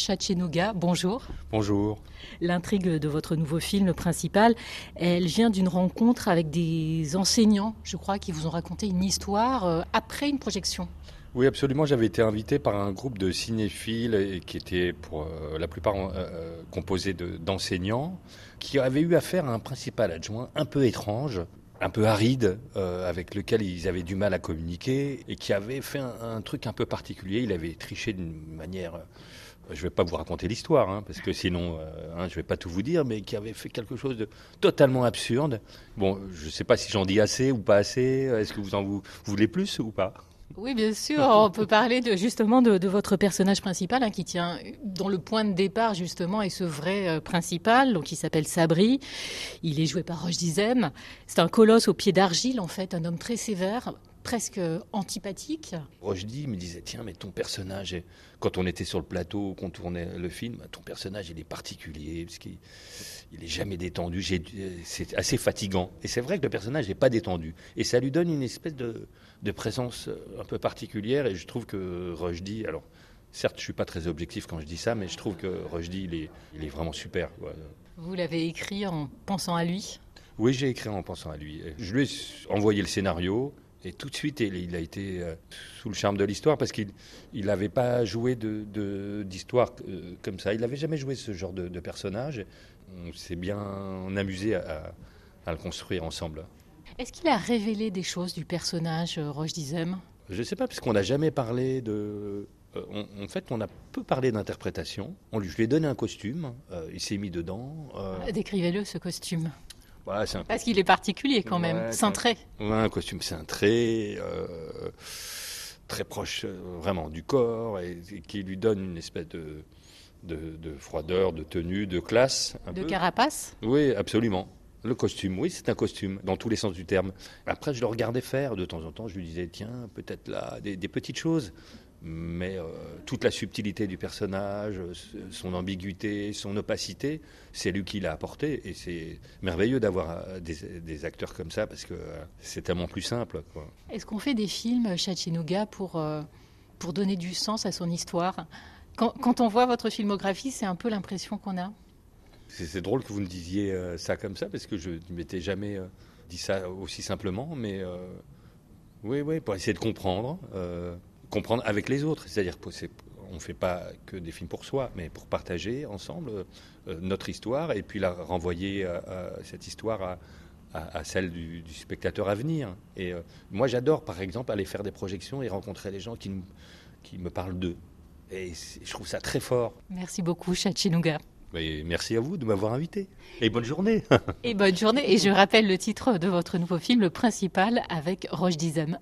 Chatchenouga, bonjour. Bonjour. L'intrigue de votre nouveau film principal, elle vient d'une rencontre avec des enseignants, je crois, qui vous ont raconté une histoire euh, après une projection. Oui, absolument. J'avais été invité par un groupe de cinéphiles qui était pour euh, la plupart euh, composé d'enseignants qui avaient eu affaire à un principal adjoint un peu étrange, un peu aride, avec lequel ils avaient du mal à communiquer et qui avait fait un truc un peu particulier. Il avait triché d'une manière je ne vais pas vous raconter l'histoire, hein, parce que sinon, euh, hein, je ne vais pas tout vous dire, mais qui avait fait quelque chose de totalement absurde. Bon, je ne sais pas si j'en dis assez ou pas assez. Est-ce que vous en voulez plus ou pas? Oui, bien sûr. On peut parler de, justement de, votre personnage principal hein, qui tient, dont le point de départ justement est ce vrai euh, principal, donc il s'appelle Sabri. Il est joué par Roche Dizem. C'est un colosse au pied d'argile en fait, un homme très sévère, presque antipathique. Rochdy me disait tiens mais ton personnage quand on était sur le plateau qu'on tournait le film ton personnage il est particulier parce qu'il il est jamais détendu c'est assez fatigant et c'est vrai que le personnage n'est pas détendu et ça lui donne une espèce de, présence un peu particulière et je trouve que Rochdy alors certes je suis pas très objectif quand je dis ça mais je trouve que Rochdy il est, il est vraiment super vous l'avez écrit en pensant à lui? Oui, j'ai écrit en pensant à lui. Je lui ai envoyé le scénario. Et tout de suite, il, a été euh, sous le charme de l'histoire parce qu'il n'avait pas joué d'histoire de, euh, comme ça. Il n'avait jamais joué ce genre de, personnage. On s'est bien amusé à, le construire ensemble. Est-ce qu'il a révélé des choses du personnage euh, Roche Dizem Je ne sais pas, parce qu'on n'a jamais parlé de. en fait, on a peu parlé d'interprétation. On lui, je lui ai donné un costume, il s'est mis dedans. Décrivez-le, ce costume. Parce qu'il est particulier quand même, cintré. un costume cintré, euh, très proche euh, vraiment du corps, et, qui lui donne une espèce de, de, froideur, de tenue, de classe. de carapace Oui, absolument. Le costume, oui, c'est un costume, dans tous les sens du terme. Après, je le regardais faire de temps en temps, je lui disais, tiens, peut-être là, des, des petites choses mais euh, toute la subtilité du personnage, son ambiguïté, son opacité, c'est lui qui l'a apporté. Et c'est merveilleux d'avoir euh, des, acteurs comme ça parce que euh, c'est tellement plus simple. Est-ce qu'on fait des films, Chatchinouga, pour, pour donner du sens à son histoire? Quand, quand, on voit votre filmographie, c'est un peu l'impression qu'on a? C'est drôle que vous me disiez ça comme ça parce que je ne m'étais jamais dit ça aussi simplement. Mais oui, oui, pour essayer de comprendre comprendre avec les autres. C'est-à-dire qu'on ne fait pas que des films pour soi, mais pour partager ensemble euh, notre histoire et puis la renvoyer cette histoire à, celle du, spectateur à venir. Et euh, moi, j'adore, par exemple, aller faire des projections et rencontrer les gens qui, qui me parlent d'eux. Et je trouve ça très fort. Merci beaucoup, Chatchinouga. merci à vous de m'avoir invité. Et bonne journée. et bonne journée. Et je rappelle le titre de votre nouveau film, le principal, avec Roche Dizem.